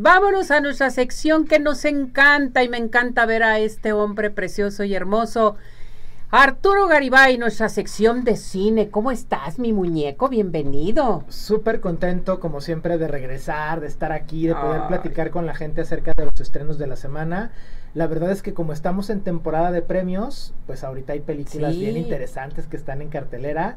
Vámonos a nuestra sección que nos encanta y me encanta ver a este hombre precioso y hermoso. Arturo Garibay, nuestra sección de cine. ¿Cómo estás, mi muñeco? Bienvenido. Súper contento, como siempre, de regresar, de estar aquí, de poder platicar con la gente acerca de los estrenos de la semana. La verdad es que como estamos en temporada de premios, pues ahorita hay películas bien interesantes que están en cartelera.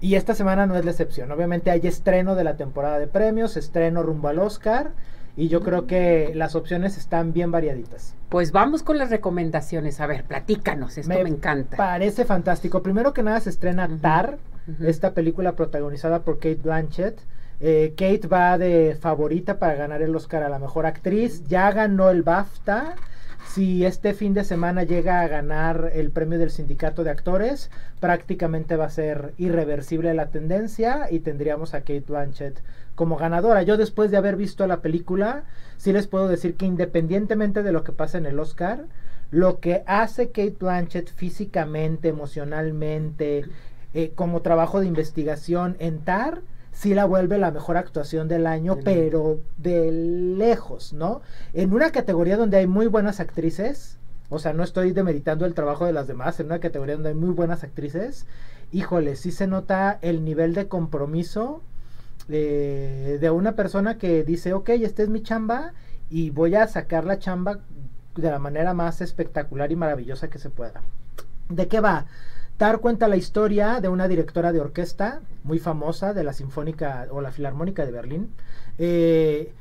Y esta semana no es la excepción. Obviamente hay estreno de la temporada de premios, estreno rumbo al Oscar y yo creo que las opciones están bien variaditas. Pues vamos con las recomendaciones. A ver, platícanos, esto me, encanta. Parece fantástico. Primero que nada se estrena Tar, esta película protagonizada por Kate Blanchett. Eh, Kate va de favorita para ganar el Oscar a la mejor actriz. Ya ganó el BAFTA. Si este fin de semana llega a ganar el premio del sindicato de actores, prácticamente va a ser irreversible la tendencia y tendríamos a Kate Blanchett como ganadora. Yo después de haber visto la película, sí les puedo decir que independientemente de lo que pasa en el Oscar, lo que hace Kate Blanchett físicamente, emocionalmente, eh, como trabajo de investigación en TAR, sí la vuelve la mejor actuación del año, pero de lejos, ¿no? En una categoría donde hay muy buenas actrices, o sea, no estoy demeritando el trabajo de las demás, en una categoría donde hay muy buenas actrices, híjole, sí se nota el nivel de compromiso eh, de una persona que dice, ok, esta es mi chamba y voy a sacar la chamba de la manera más espectacular y maravillosa que se pueda. ¿De qué va? Tar cuenta la historia de una directora de orquesta muy famosa de la Sinfónica o la Filarmónica de Berlín, eh,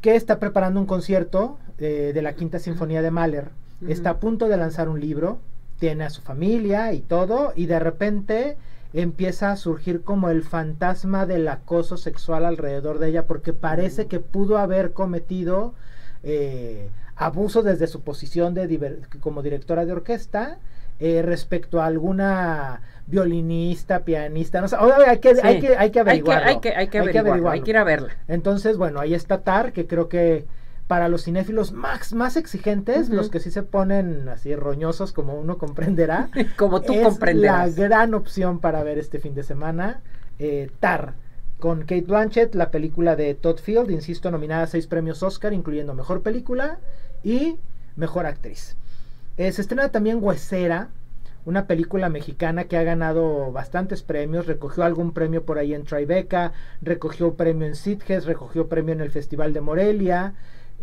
que está preparando un concierto eh, de la Quinta Sinfonía de Mahler. Está a punto de lanzar un libro, tiene a su familia y todo, y de repente empieza a surgir como el fantasma del acoso sexual alrededor de ella, porque parece que pudo haber cometido eh, abuso desde su posición de como directora de orquesta eh, respecto a alguna violinista, pianista, no sé, hay, que, hay, que, hay que averiguarlo. Hay que, hay que, averiguarlo, hay que ir a verla. Entonces, bueno, ahí está Tar, que creo que para los cinéfilos más, más exigentes, los que sí se ponen así roñosos, como uno comprenderá, como tú es comprenderás. La gran opción para ver este fin de semana, eh, Tar, con Kate Blanchett, la película de Todd Field, insisto, nominada a seis premios Oscar, incluyendo Mejor Película y Mejor Actriz. Eh, se estrena también Huesera, una película mexicana que ha ganado bastantes premios, recogió algún premio por ahí en Tribeca, recogió premio en Sitges, recogió premio en el Festival de Morelia,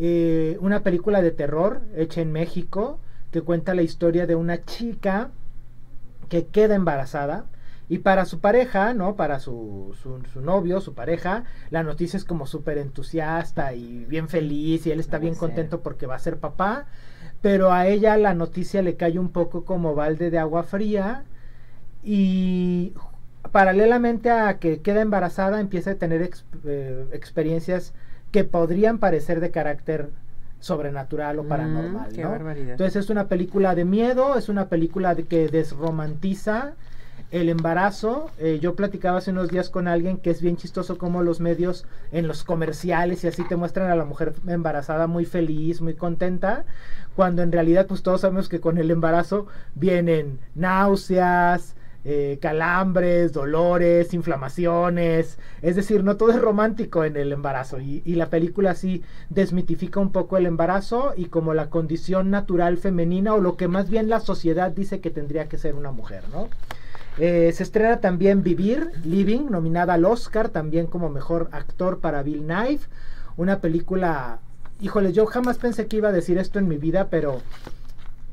eh, una película de terror hecha en México que cuenta la historia de una chica que queda embarazada y para su pareja, ¿no? Para su, su, novio, su pareja, la noticia es como súper entusiasta y bien feliz y él está bien contento porque va a ser papá, pero a ella la noticia le cae un poco como balde de agua fría y paralelamente a que queda embarazada empieza a tener eh, experiencias que podrían parecer de carácter sobrenatural o mm, paranormal. Entonces es una película de miedo, es una película de que desromantiza el embarazo. Eh, yo platicaba hace unos días con alguien que es bien chistoso como los medios en los comerciales y así te muestran a la mujer embarazada muy feliz, muy contenta, cuando en realidad pues todos sabemos que con el embarazo vienen náuseas, eh, calambres, dolores, inflamaciones. Es decir, no todo es romántico en el embarazo. Y, la película sí desmitifica un poco el embarazo y como la condición natural femenina o lo que más bien la sociedad dice que tendría que ser una mujer, ¿no? Eh, se estrena también Vivir, Living, nominada al Oscar, también como mejor actor para Bill Knife. Una película, híjole, yo jamás pensé que iba a decir esto en mi vida, pero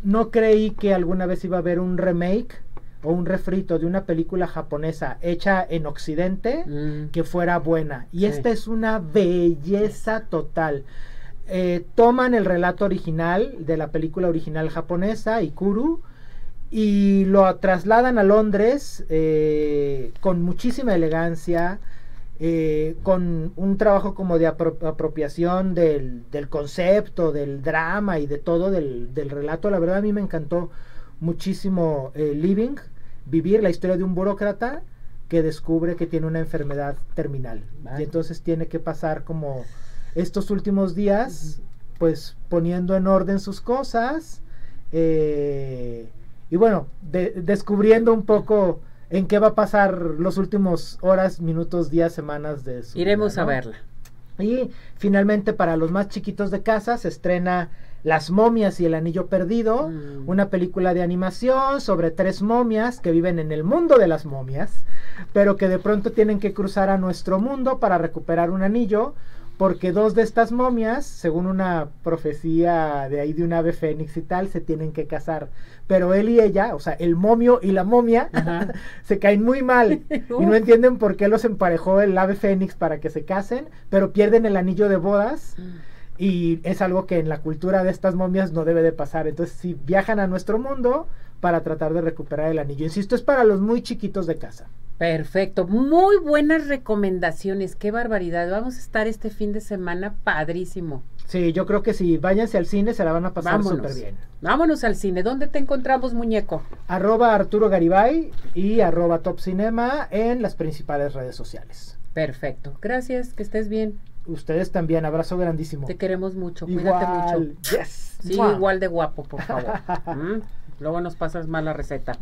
no creí que alguna vez iba a haber un remake o un refrito de una película japonesa hecha en Occidente mm. que fuera buena. Y esta es una belleza total. Eh, toman el relato original de la película original japonesa, Ikuru, y lo trasladan a Londres eh, con muchísima elegancia, eh, con un trabajo como de apropiación del, concepto, del drama y de todo del, del, relato. La verdad a mí me encantó muchísimo Living vivir la historia de un burócrata que descubre que tiene una enfermedad terminal. Y entonces tiene que pasar como estos últimos días, pues poniendo en orden sus cosas. Eh, y bueno, descubriendo un poco en qué va a pasar los últimos horas, minutos, días, semanas de su Iremos a verla. Y finalmente para los más chiquitos de casa se estrena Las momias y el anillo perdido, Mm. una película de animación sobre tres momias que viven en el mundo de las momias, pero que de pronto tienen que cruzar a nuestro mundo para recuperar un anillo, porque dos de estas momias, según una profecía de ahí de un ave fénix y tal, se tienen que casar. Pero él y ella, o sea, el momio y la momia, Ajá. se caen muy mal y no entienden por qué los emparejó el ave fénix para que se casen, pero pierden el anillo de bodas y es algo que en la cultura de estas momias no debe de pasar. Entonces, si viajan a nuestro mundo para tratar de recuperar el anillo, insisto, es para los muy chiquitos de casa. Perfecto, muy buenas recomendaciones, qué barbaridad. Vamos a estar este fin de semana padrísimo. Sí, yo creo que si váyanse al cine se la van a pasar súper bien. Vámonos al cine. ¿Dónde te encontramos, muñeco? Arroba Arturo Garibay y arroba Top Cinema en las principales redes sociales. Perfecto. Gracias, que estés bien. Ustedes también, abrazo grandísimo. Te queremos mucho. Cuídate mucho. Igual, yes. Sí, igual de guapo, por favor. ¿Mm? Luego nos pasas mal la receta.